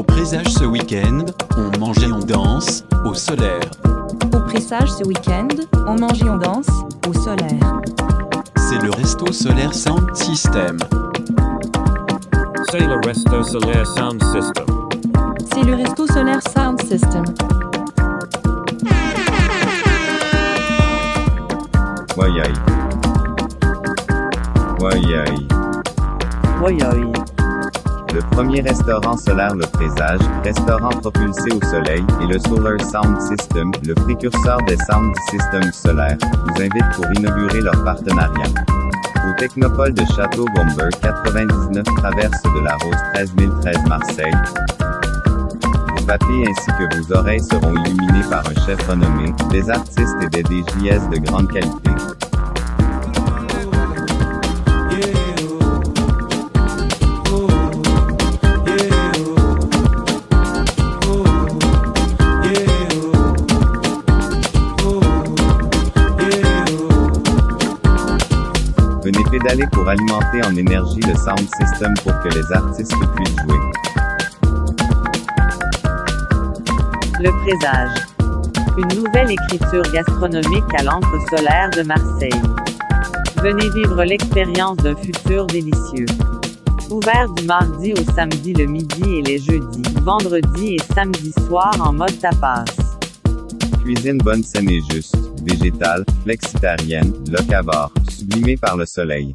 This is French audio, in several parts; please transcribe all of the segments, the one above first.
Au présage ce week-end, on mange et on danse, au solaire. Au pressage ce week-end, on mange et on danse, au solaire. C'est le Resto Solaire Sound System. C'est le Resto Solaire Sound System. C'est le resto solaire Sound System. Le premier restaurant solaire Le Présage, restaurant propulsé au soleil, et le Solar Sound System, le précurseur des sound systems solaires, vous invitent pour inaugurer leur partenariat. Au Technopole de Château-Gomber, 99 traverse de la Rose 13013 Marseille. Vos papiers ainsi que vos oreilles seront illuminés par un chef renommé, des artistes et des DJS de grande qualité. Alimenter en énergie le sound system pour que les artistes puissent jouer. Le présage. Une nouvelle écriture gastronomique à l'encre solaire de Marseille. Venez vivre l'expérience d'un futur délicieux. Ouvert du mardi au samedi le midi et les jeudis, vendredi et samedi soir en mode tapas. Cuisine bonne, saine et juste, végétale, flexitarienne, locavore, sublimée par le soleil.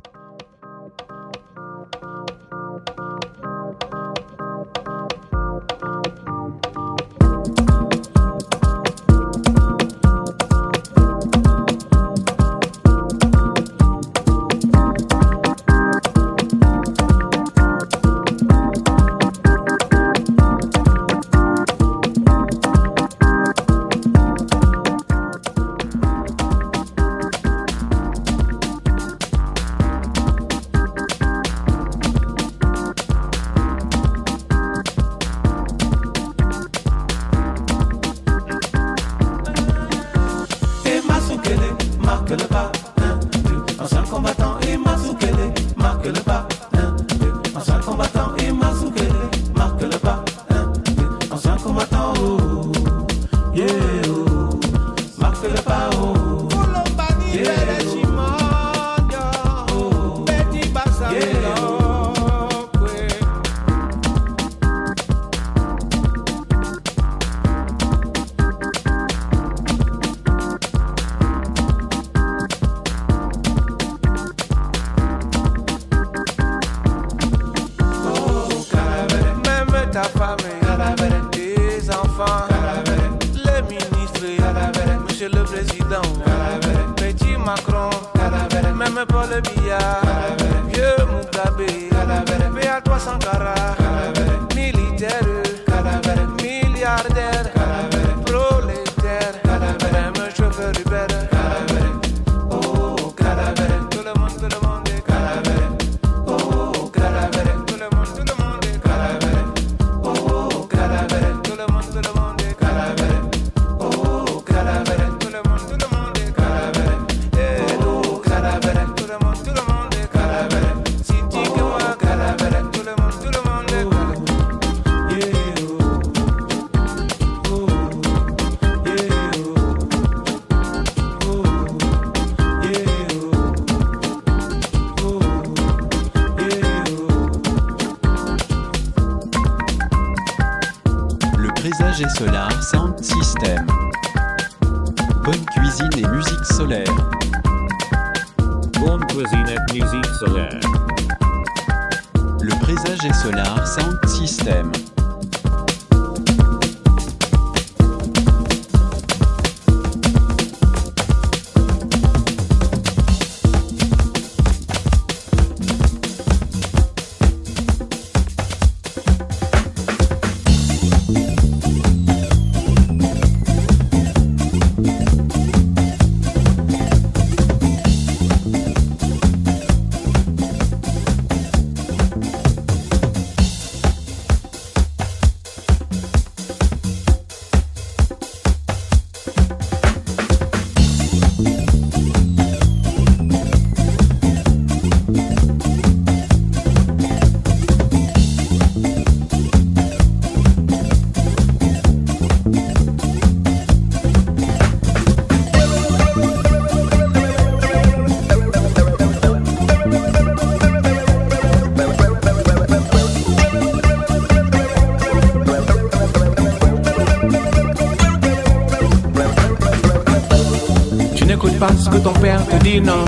Ton père te dit non.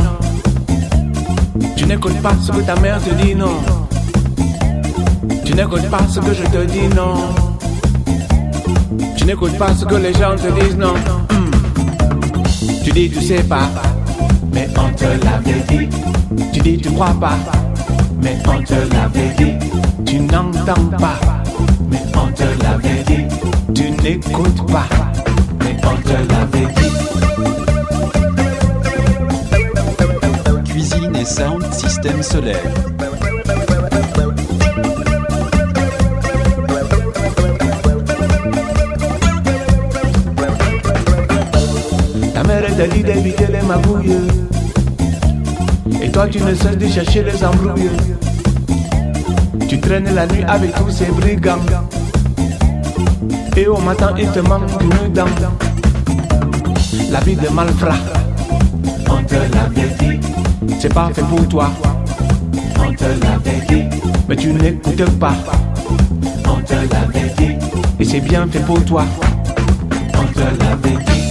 Tu n'écoutes pas ce que ta mère te dit non. Tu n'écoutes pas ce que je te dis non. Tu n'écoutes pas ce que les gens te disent non. Hmm. Tu dis tu sais pas, mais on te l'avait dit. Tu dis tu crois pas, mais on te l'avait dit. Tu n'entends pas, mais on te l'avait dit. Tu n'écoutes pas, Sound système solaire. Ta mère t'a dit d'éviter les magouilles. Et toi tu ne cesses de chercher les embrouilles. Tu traînes la nuit avec tous ces brigands. Et au matin il te manque une dent. La vie de malfrat, on te l'avait dit. C'est pas fait pour toi, on te l'avait dit. Mais tu n'écoutes pas, on te l'avait dit. Et c'est bien fait pour toi, on te l'avait dit.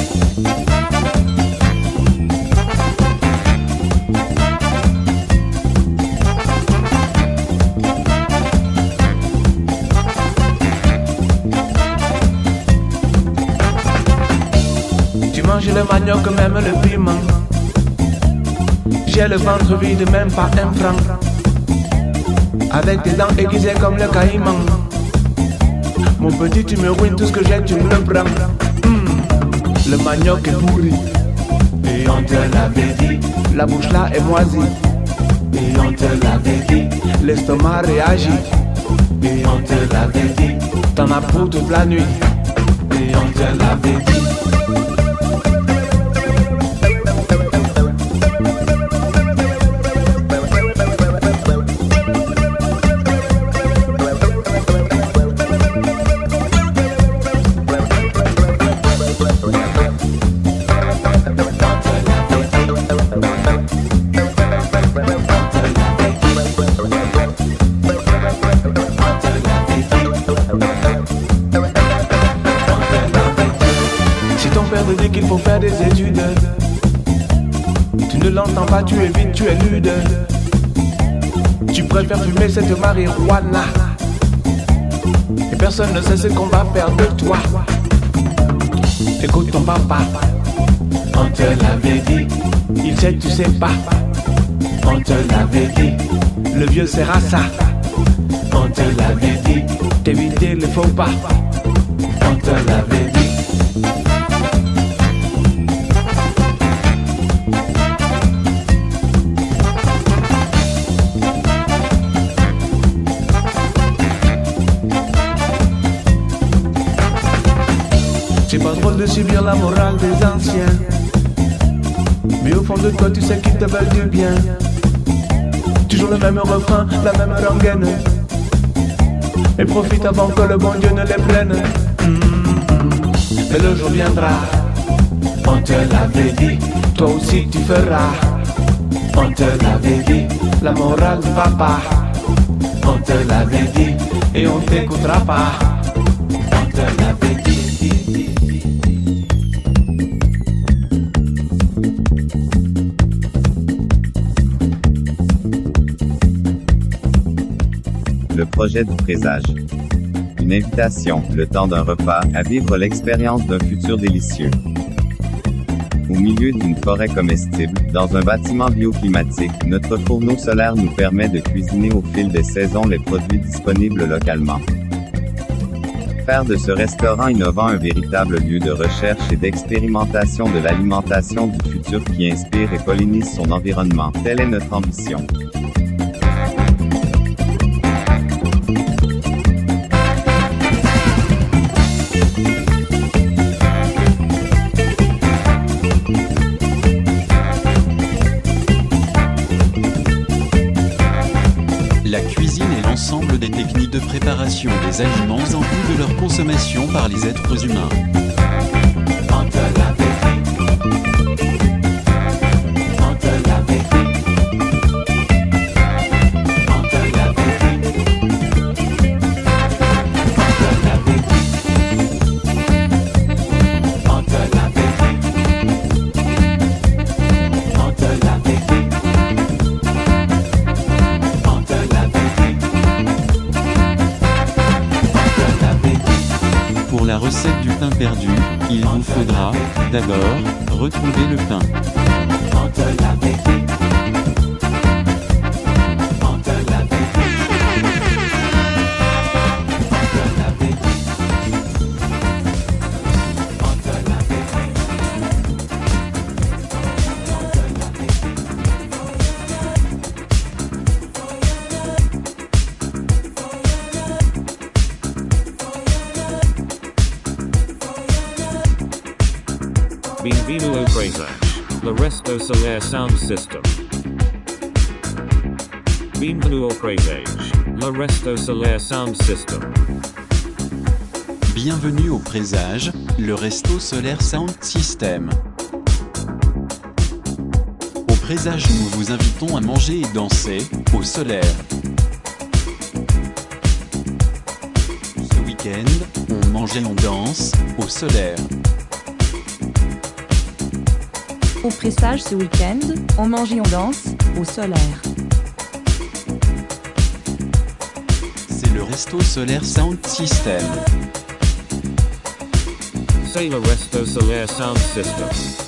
Tu manges le manioc, même le piment. J'ai le ventre vide, même pas un franc. Avec tes dents aiguisées comme le caïman. Mon petit, tu me ruines tout ce que j'ai, tu me le prends. Hmm, Le manioc est pourri. Et on te l'avait dit. La bouche là est moisie. Et on te l'avait dit. L'estomac réagit. Et on te l'avait dit. T'en as pour toute la nuit. Et on te l'avait. Cette marijuana. Et personne ne sait ce qu'on va faire de toi. Écoute ton papa, on te l'avait dit. Il sait, tu sais pas. On te l'avait dit. Le vieux sert à ça. On te l'avait dit. T'éviter le faux pas. On te l'avait dit. De subir la morale des anciens. Mais au fond de toi, tu sais qu'ils te veulent du bien. Toujours le même refrain, la même rengaine. Et profite avant que le bon Dieu ne les prenne. Mm. Mais le jour viendra, on te l'avait dit, toi aussi tu feras. On te l'avait dit, la morale du papa. On te l'avait dit, et on t'écoutera pas. Projet du présage. Une invitation, le temps d'un repas, à vivre l'expérience d'un futur délicieux. Au milieu d'une forêt comestible, dans un bâtiment bioclimatique, notre fourneau solaire nous permet de cuisiner au fil des saisons les produits disponibles localement. Faire de ce restaurant innovant un véritable lieu de recherche et d'expérimentation de l'alimentation du futur qui inspire et pollinise son environnement, telle est notre ambition. Aliments en vue de leur consommation par les êtres humains. D'abord, retrouver Le Resto Solaire Sound System. Bienvenue au Présage, le Resto Solaire Sound System. Au Présage, nous vous invitons à manger et danser, au solaire. Ce week-end, on mange et on danse, au solaire. Au pressage ce week-end, on mange et on danse, au solaire. Resto Solaire Sound System. Le Resto Solaire Sound System.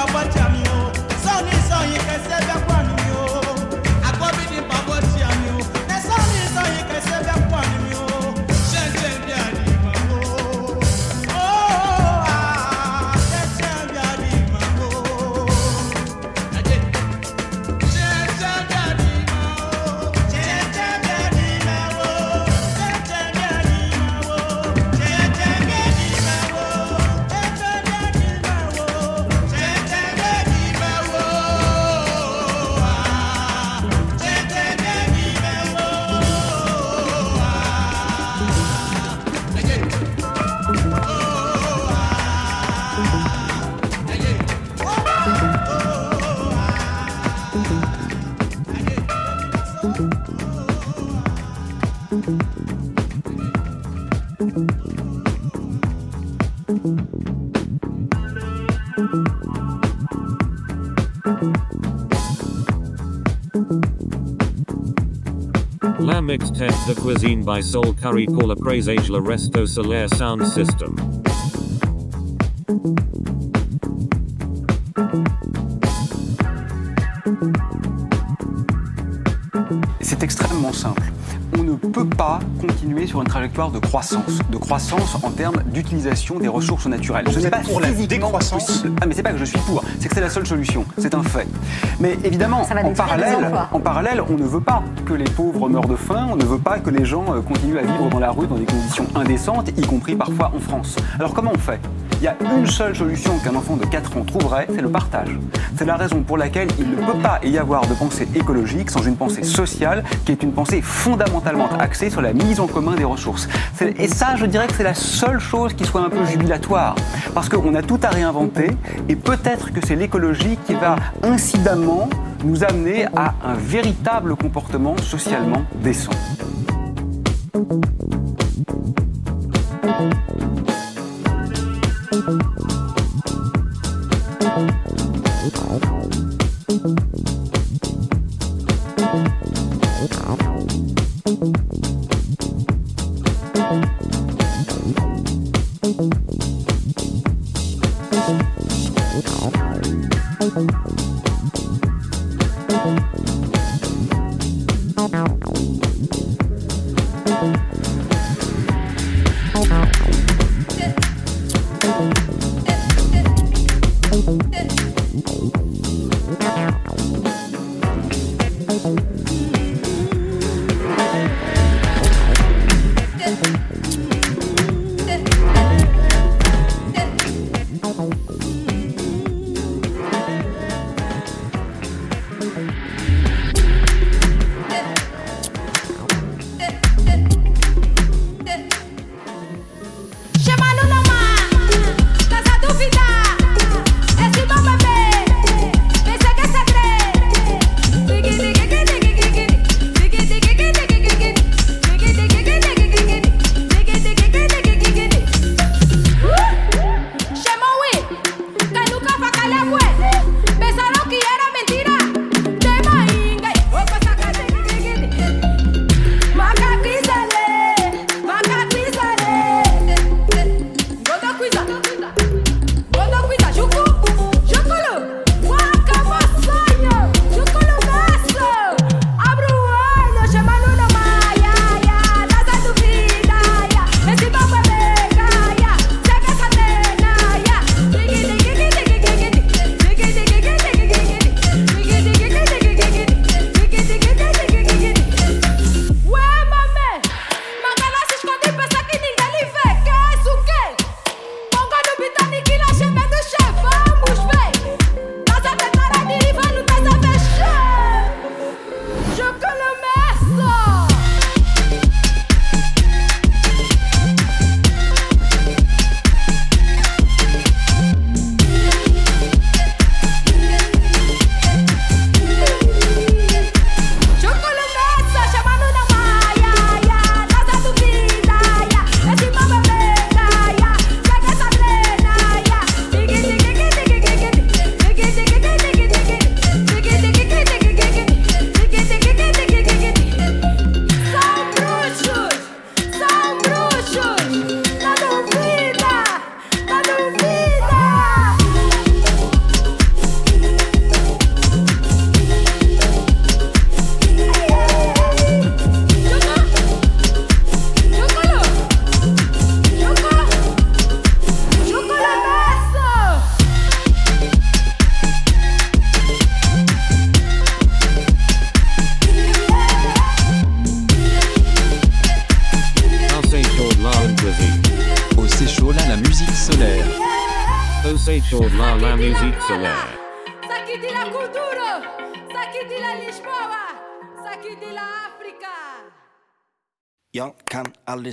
Papa mixtape de cuisine by Soul Curry pour le présage le Resto Solaire Sound System. Trajectoire de croissance, de croissance en termes d'utilisation des ressources naturelles. Donc Ce vous n'est pas pour la décroissance possible. Ah mais c'est pas que je suis pour, c'est que c'est la seule solution, c'est un fait. Mais évidemment, en parallèle, emplois. en parallèle, on ne veut pas que les pauvres meurent de faim, on ne veut pas que les gens euh, continuent à vivre dans la rue dans des conditions indécentes, y compris parfois en France. Alors comment on fait? Il y a une seule solution qu'un enfant de 4 ans trouverait, c'est le partage. C'est la raison pour laquelle il ne peut pas y avoir de pensée écologique sans une pensée sociale qui est une pensée fondamentalement axée sur la mise en commun des ressources. Et ça, je dirais que c'est la seule chose qui soit un peu jubilatoire. Parce qu'on a tout à réinventer et peut-être que c'est l'écologie qui va incidemment nous amener à un véritable comportement socialement décent. Thank you.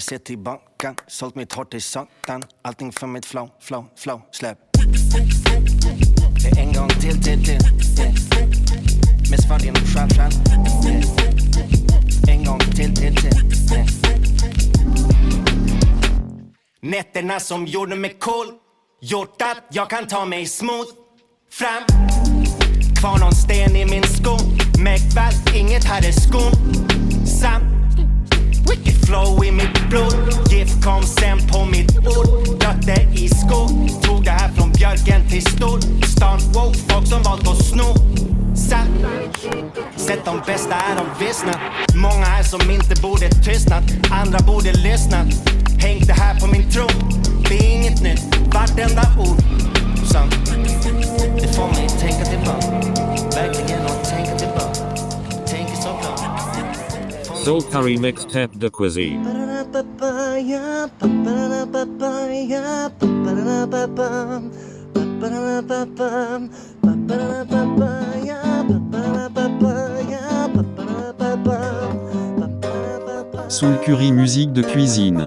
Ser tillbaka Sålt mitt hår till satan Allting för mitt flow, flow, flow Släpp Det är en gång till, till, till yeah. Med svart genom själv, själv yeah. En gång till, till, till yeah. Nätterna som gjorde mig cool Gjort att jag kan ta mig smooth Fram Kvar någon sten i min sko Märkt väl, inget här är skon Wicked flow i mitt blod. Gift kom sen på mitt bord. Dötte i skog Tog det här från björken till stol Stan woke, folk som valt att sno. Satt Sett de bästa är de vissnat Många här som inte borde tystnat. Andra borde lyssnat Hängt det här på min tron Det är inget nytt, vartenda ord Sant Det får mig tänka tillbaka. Verkligen Soul Curry Mixtape de Cuisine. Soul Curry musique de cuisine.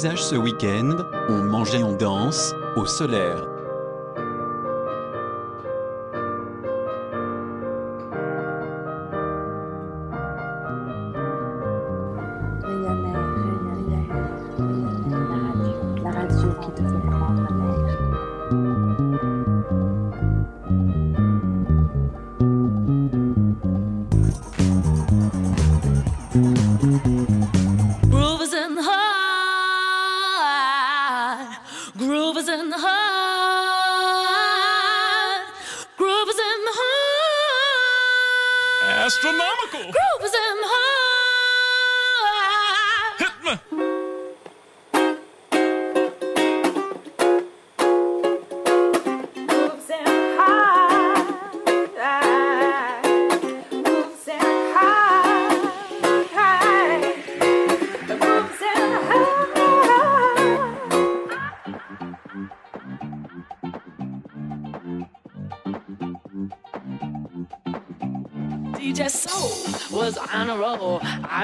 Ce week-end, on mange et on danse, au solaire.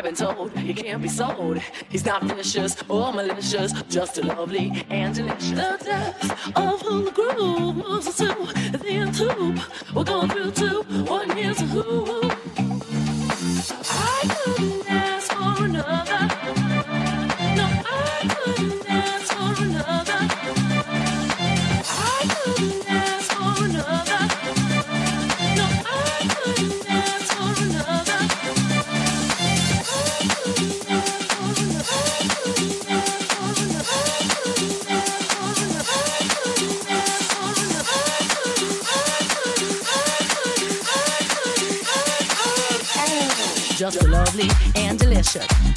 Been told he can't be sold. He's not vicious or malicious, just a lovely and delicious. The depth of the groove moves us to the end tube. We're going through two. Lovely and delicious.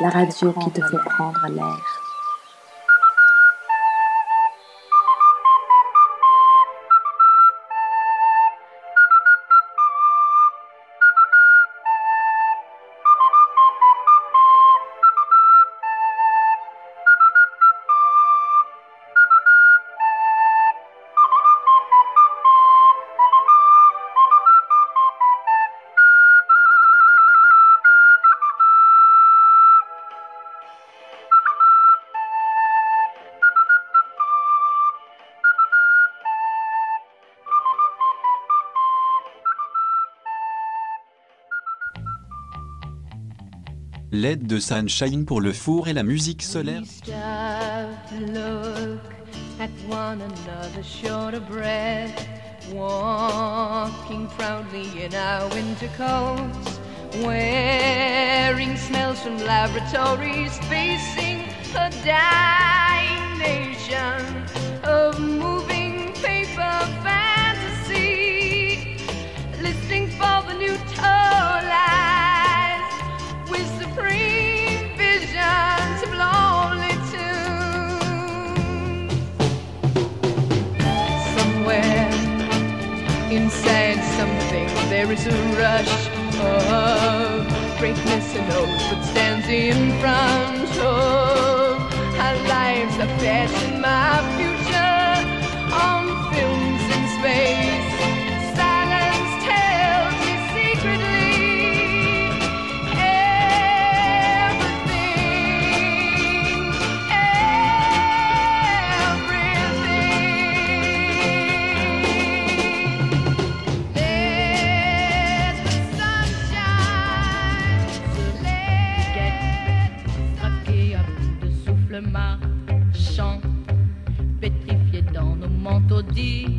La radio qui te fait prendre l'air. L'aide de Sunshine pour le four et la musique solaire. Walking proudly in our winter coats, wearing smells from laboratories, facing a dying nation of moving inside something. There is a rush of greatness and knows what stands in front dit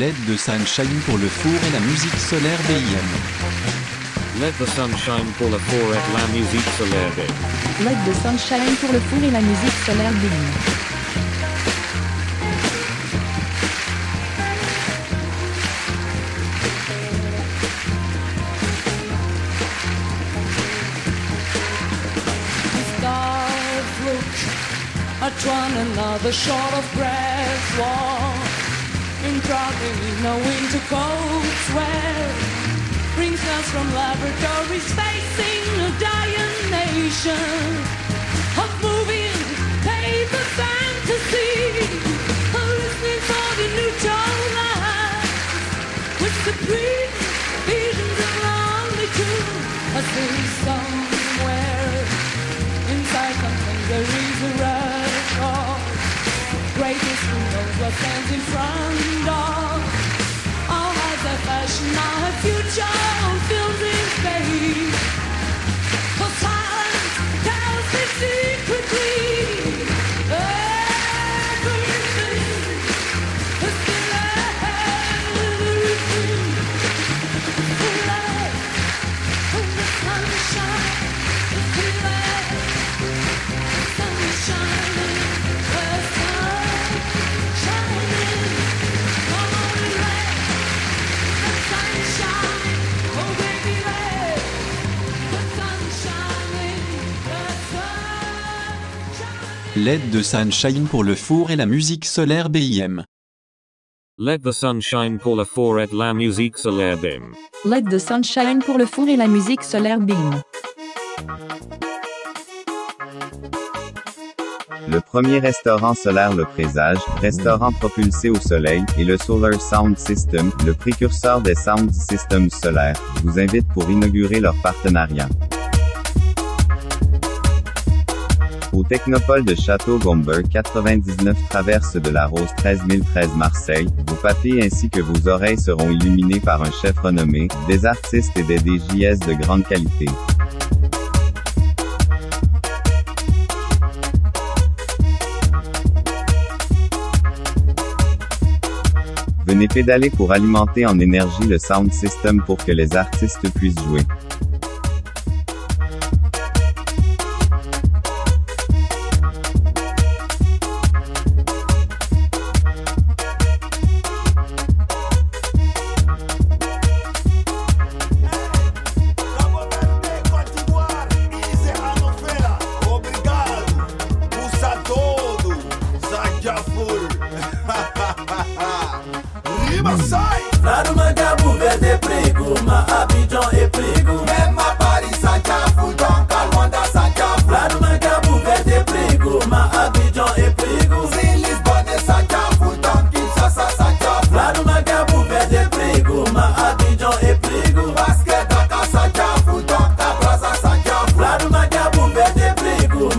L'aide de Sunshine pour le four et la musique solaire BIM. Let the sunshine pour le four et la musique solaire BIM. L'aide de Sunshine pour le four et la musique solaire BIM. stars look at one another short of breath walk in probably no winter coats. Well brings us from laboratories facing a dying nation of moving paper fantasy listening for the new tone with supreme visions of lonely tune I see somewhere Inside something there is a what stands in front of. All eyes are fashion our future L'aide de Sunshine pour le four et la musique solaire BIM. Let the sunshine pour le four et la musique solaire BIM. L'aide de Sunshine pour le four et la musique solaire BIM. Le premier restaurant solaire Le Présage, restaurant propulsé au soleil, et le Solar Sound System, le précurseur des sound systems solaires, vous invite pour inaugurer leur partenariat. Au Technopole de Château-Gomber 99 traverse de la Rose 13013 Marseille, vos papilles ainsi que vos oreilles seront illuminées par un chef renommé, des artistes et des DJS de grande qualité. Venez pédaler pour alimenter en énergie le sound system pour que les artistes puissent jouer.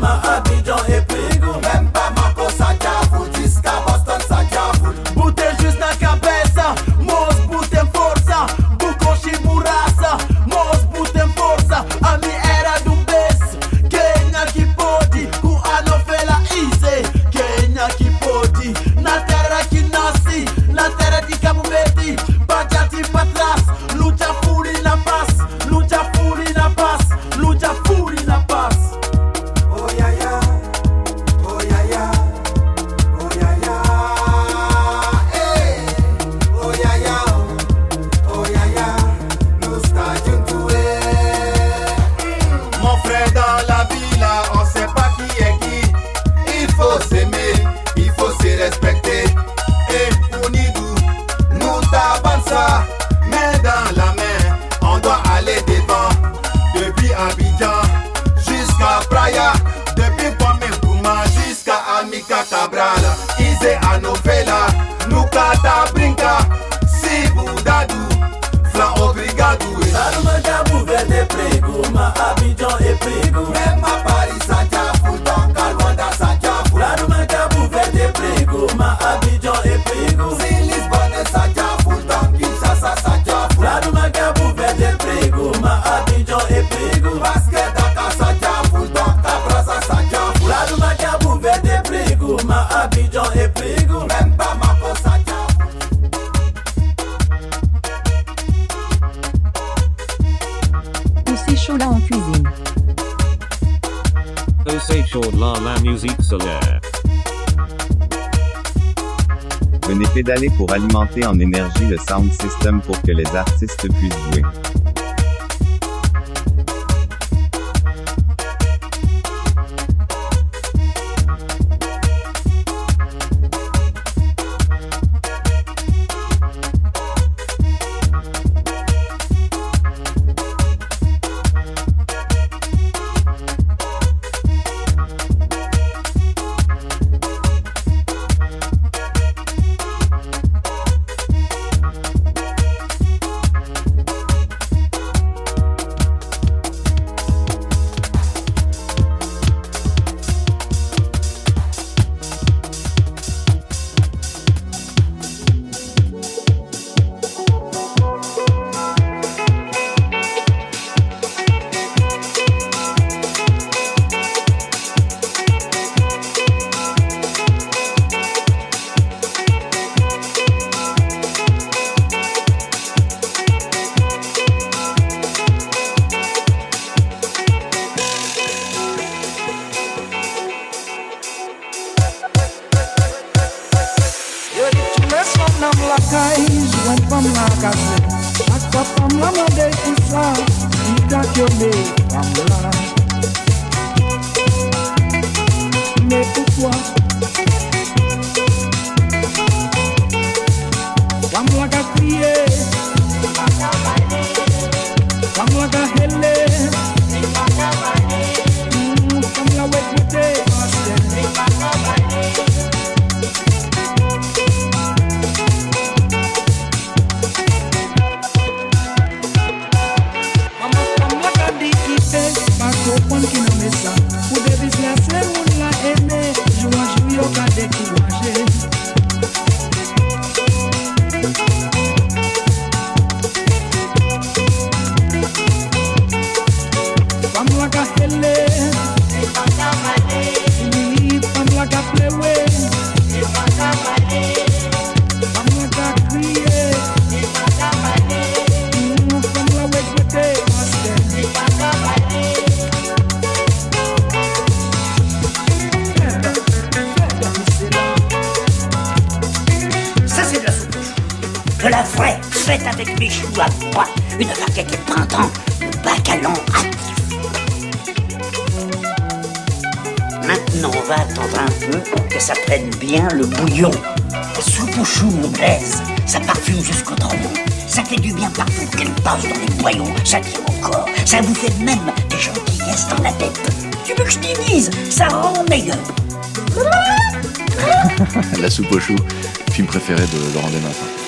my heart. Venez pédaler pour alimenter en énergie le sound system pour que les artistes puissent jouer. pamela madekisa Make it mekukwa que ça prenne bien le bouillon. La Soupe aux choux me plaise, ça parfume jusqu'au trognon. Ça fait du bien partout qu'elle passe dans les poillons, ça tire encore, ça vous fait même des gentillesses dans la tête. Tu veux que je t'y dise, ça rend meilleur. la soupe aux choux, film préféré de Laurent Desmatin.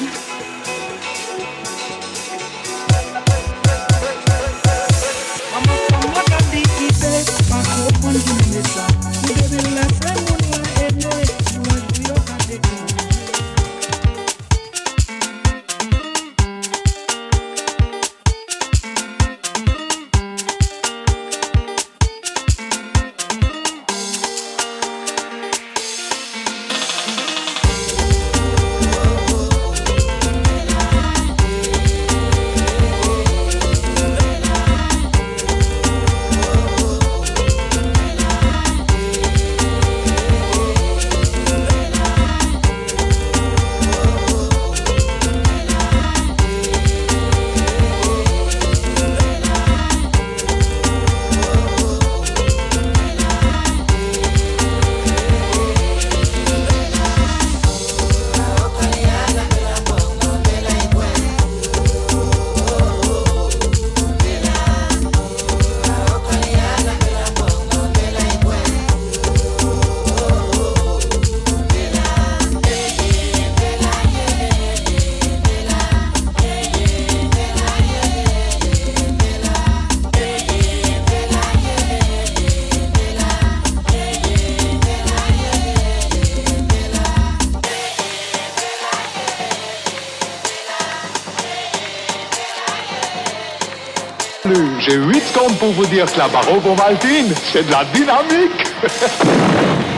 traverse la barre Convaltine, c'est de la dynamique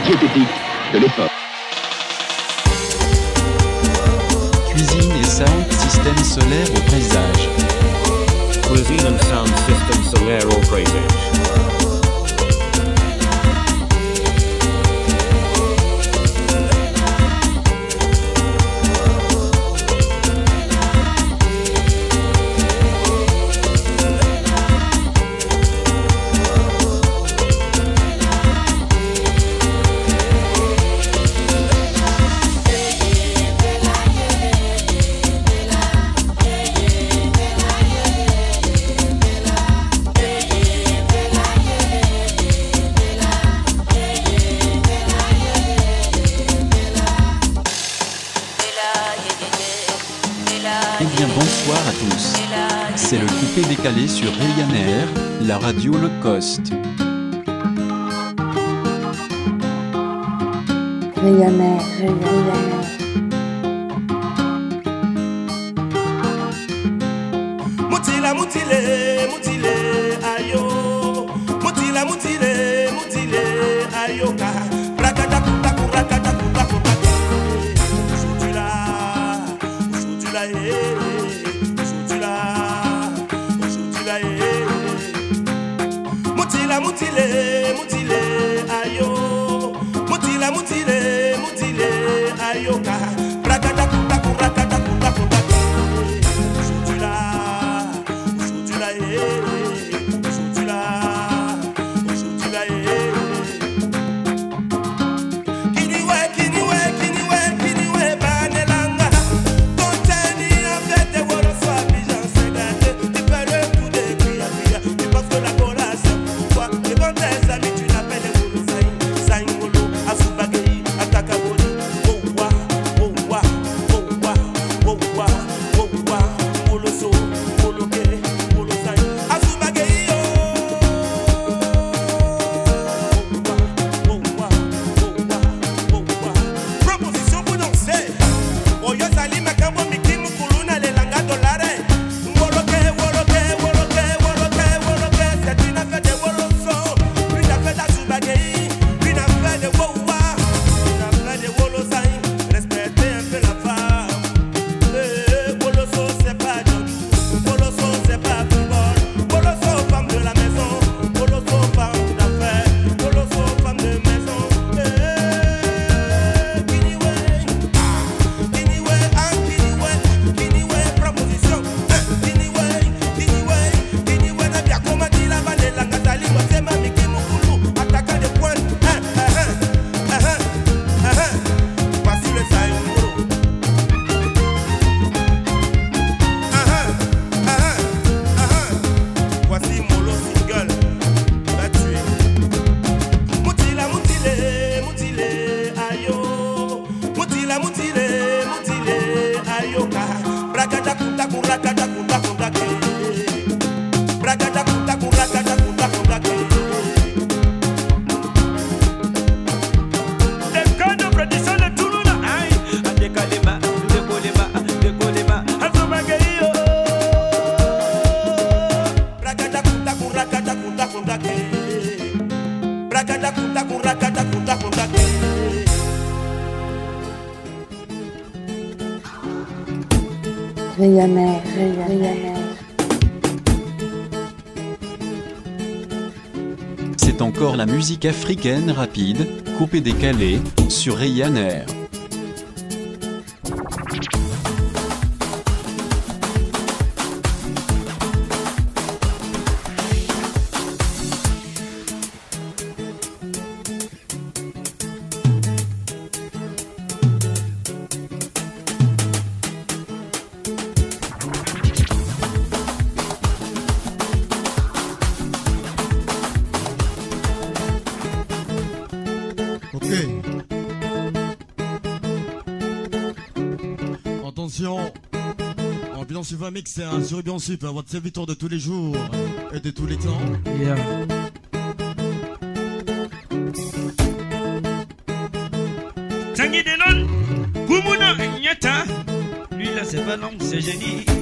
Diététique de l'époque. Cuisine et sound système solaire au paysage. Cuisine and sound system solaire au paysage. Café décalé sur Ryanair, la radio low cost. Ryanair, Ryanair. Mutila, mutile, mutile. C'est encore la musique africaine rapide, coupée décalée, sur Ryanair. mix sur Bien Sup, hein, votre serviteur de tous les jours hein, et de tous les temps. Yeah. Denon, Kumuna Nyata, lui là c'est pas l'homme, c'est génie.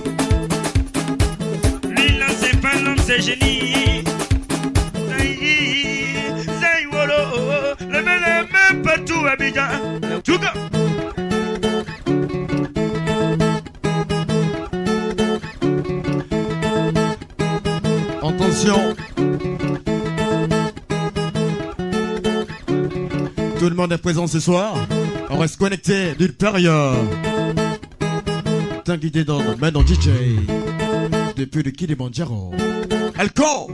Présent ce soir. On reste connecté d'une période. T'inquiète dans main dans DJ. Depuis le Kilimanjaro. Elko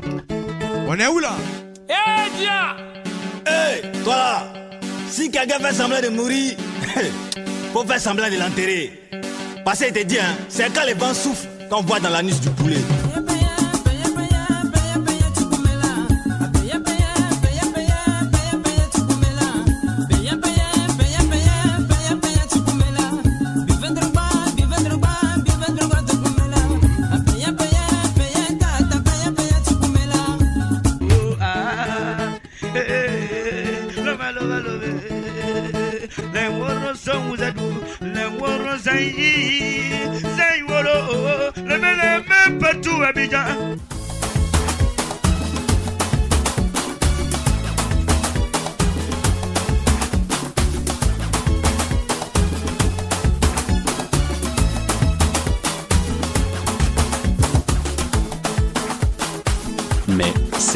On est où là? Eh, dia Hey, toi là Si quelqu'un fait semblant de mourir, faut faire semblant de l'enterrer. Parce qu'il te dit, hein, c'est quand les vents soufflent qu'on voit dans l'anus du poulet.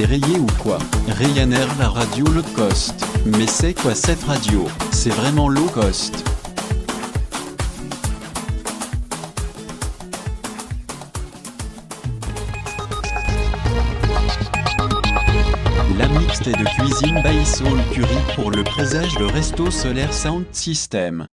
Rayé ou quoi? Ryanair la radio low cost. Mais c'est quoi cette radio? C'est vraiment low cost. La mixte est de cuisine by Soul Curie pour le présage de Resto Solaire Sound System.